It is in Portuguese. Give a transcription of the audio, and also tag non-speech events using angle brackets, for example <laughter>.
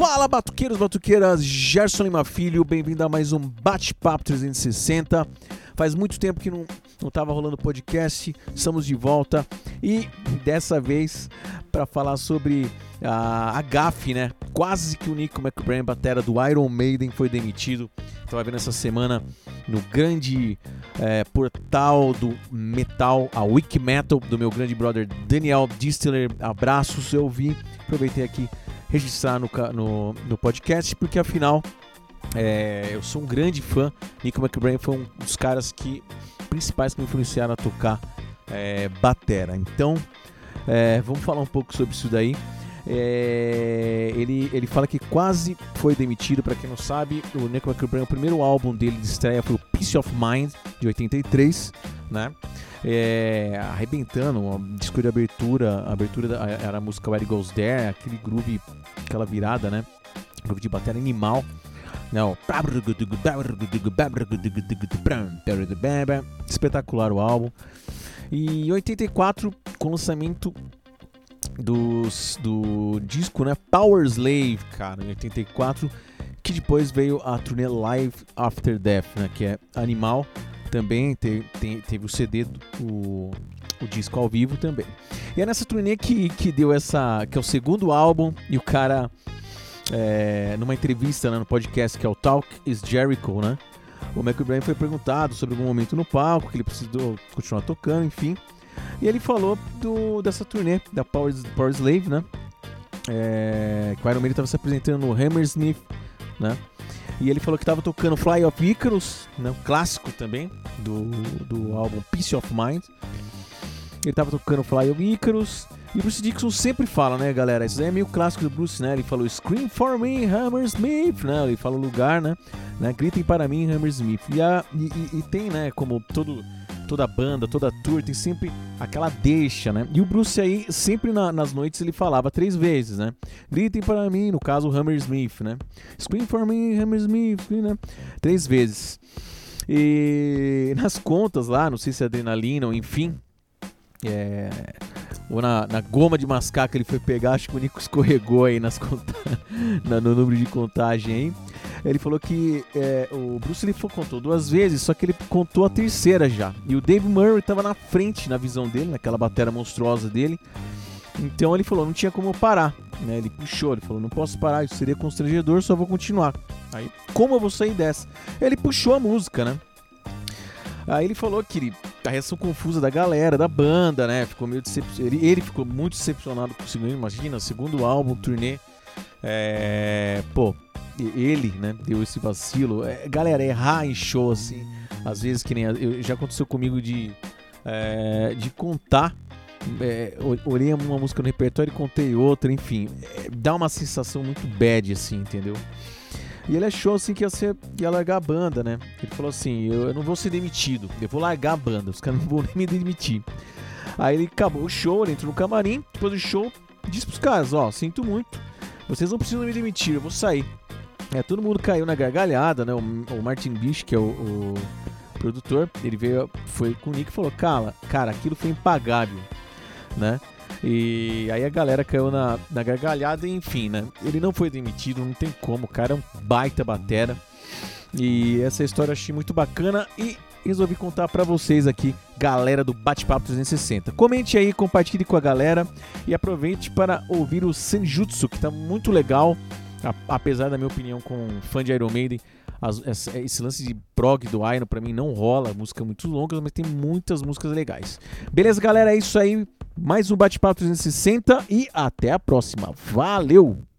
Fala, batuqueiros, batuqueiras, Gerson Lima Filho, bem-vindo a mais um Bate-Papo 360. Faz muito tempo que não, não tava rolando podcast, estamos de volta e dessa vez para falar sobre a, a GAF, né? Quase que o Nico McBrain, batera do Iron Maiden, foi demitido. Tava vendo essa semana no grande é, portal do metal, a Wiki Metal, do meu grande brother Daniel Distler. Abraços, eu vi, aproveitei aqui registrar no, no, no podcast, porque afinal é, eu sou um grande fã. Nico McBrain foi um dos caras que principais que me influenciaram a tocar é, batera. Então, é, vamos falar um pouco sobre isso daí. É, ele, ele fala que quase foi demitido, para quem não sabe, o Nico McBrain, o primeiro álbum dele de estreia foi o Peace of Mind, de 83, né? É, arrebentando, um disco de abertura, a abertura da, era a música Where It Goes There, aquele groove, aquela virada, né? Groove de bateria animal. Não. Espetacular o álbum. E em 84, com o lançamento dos, do disco, né? Power Slave, cara, em 84, que depois veio a turnê Live After Death, né? Que é animal. Também teve, o CD, o, o disco ao vivo também. E é nessa turnê que, que deu essa. que é o segundo álbum, e o cara. É, numa entrevista né, no podcast que é o Talk is Jericho, né? O McBrain foi perguntado sobre algum momento no palco que ele precisou continuar tocando, enfim. E ele falou do, dessa turnê da Power, Power Slave, né? É, que o Iron Maiden estava se apresentando no Hammersmith, né? E ele falou que estava tocando Fly of Icarus, né? um clássico também do, do álbum Peace of Mind. Ele estava tocando Fly of Icarus. E o Bruce Dixon sempre fala, né, galera? Isso aí é meio clássico do Bruce, né? Ele falou Scream for me, Hammersmith, né? Ele fala o lugar, né? né? Gritem para mim, Hammersmith. E, a, e, e, e tem, né, como todo toda banda, toda tour tem sempre aquela deixa, né? E o Bruce aí, sempre na, nas noites, ele falava três vezes, né? Gritem para mim, no caso, Hammersmith, né? Scream for me, Hammersmith, né? Três vezes. E <laughs> nas contas lá, não sei se é adrenalina ou enfim, é, ou na, na, goma de mascar que ele foi pegar, acho que o Nico escorregou aí nas <laughs> no número de contagem aí. Ele falou que é, o Bruce Lee contou duas vezes, só que ele contou a terceira já. E o Dave Murray estava na frente na visão dele, naquela bateria monstruosa dele. Então ele falou, não tinha como parar. Né? Ele puxou, ele falou, não posso parar, isso seria constrangedor, só vou continuar. Aí, como eu vou sair dessa? Ele puxou a música, né? Aí ele falou que a reação confusa da galera, da banda, né? Ficou meio decepcionado. Ele, ele ficou muito decepcionado com o segundo, imagina, segundo álbum, turnê. É, pô, ele, né, deu esse vacilo. É, galera, errar em show, assim, às vezes que nem. Eu, já aconteceu comigo de, é, de contar. É, olhei uma música no repertório e contei outra, enfim. É, dá uma sensação muito bad, assim, entendeu? E ele achou assim que ia, ser, ia largar a banda, né? Ele falou assim: eu, eu não vou ser demitido, eu vou largar a banda, os caras <laughs> não vão nem me demitir. Aí ele acabou o show, ele entrou no camarim, depois do show, disse pros caras: Ó, sinto muito, vocês não precisam me demitir, eu vou sair. É, todo mundo caiu na gargalhada, né? O, o Martin Bish, que é o, o, produtor, ele veio, foi com o Nick e falou: Cara, cara, aquilo foi impagável, né? E aí a galera caiu na, na gargalhada, e enfim, né? Ele não foi demitido, não tem como, o cara é um baita batera. E essa história eu achei muito bacana e resolvi contar para vocês aqui, galera do Bate-Papo 360. Comente aí, compartilhe com a galera e aproveite para ouvir o Senjutsu, que tá muito legal apesar da minha opinião com fã de Iron Maiden, as, esse lance de prog do Iron pra mim não rola, música muito longa, mas tem muitas músicas legais. Beleza, galera? É isso aí. Mais um Bate-Papo 360 e até a próxima. Valeu!